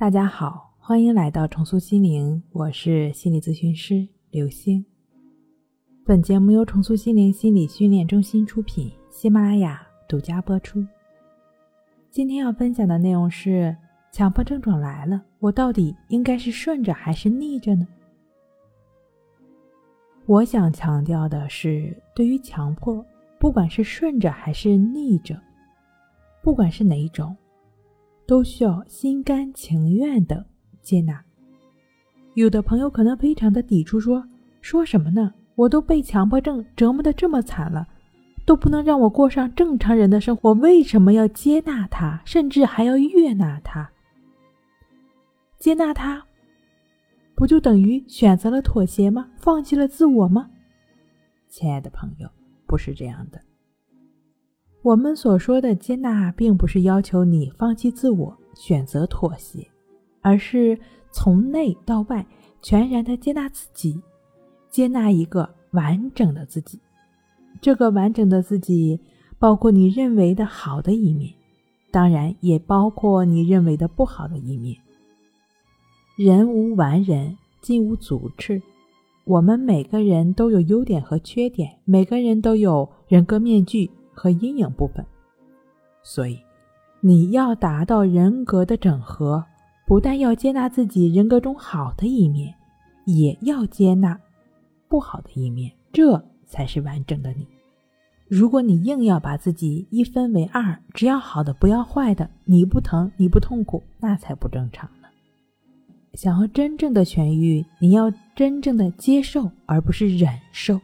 大家好，欢迎来到重塑心灵，我是心理咨询师刘星。本节目由重塑心灵心理训练中心出品，喜马拉雅独家播出。今天要分享的内容是：强迫症状来了，我到底应该是顺着还是逆着呢？我想强调的是，对于强迫，不管是顺着还是逆着，不管是哪一种。都需要心甘情愿的接纳。有的朋友可能非常的抵触，说说什么呢？我都被强迫症折磨的这么惨了，都不能让我过上正常人的生活，为什么要接纳他，甚至还要悦纳他？接纳他，不就等于选择了妥协吗？放弃了自我吗？亲爱的朋友，不是这样的。我们所说的接纳，并不是要求你放弃自我、选择妥协，而是从内到外全然的接纳自己，接纳一个完整的自己。这个完整的自己，包括你认为的好的一面，当然也包括你认为的不好的一面。人无完人，金无足赤。我们每个人都有优点和缺点，每个人都有人格面具。和阴影部分，所以你要达到人格的整合，不但要接纳自己人格中好的一面，也要接纳不好的一面，这才是完整的你。如果你硬要把自己一分为二，只要好的不要坏的，你不疼你不痛苦，那才不正常呢。想要真正的痊愈，你要真正的接受，而不是忍受，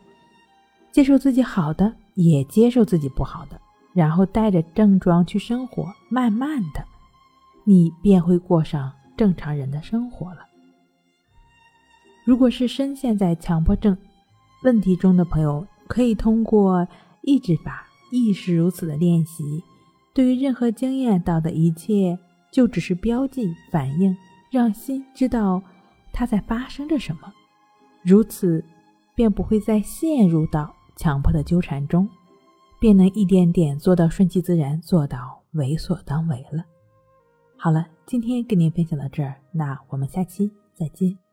接受自己好的。也接受自己不好的，然后带着症状去生活，慢慢的，你便会过上正常人的生活了。如果是深陷在强迫症问题中的朋友，可以通过意志法亦是如此的练习，对于任何经验到的一切，就只是标记反应，让心知道它在发生着什么，如此便不会再陷入到。强迫的纠缠中，便能一点点做到顺其自然，做到为所当为了。好了，今天跟您分享到这儿，那我们下期再见。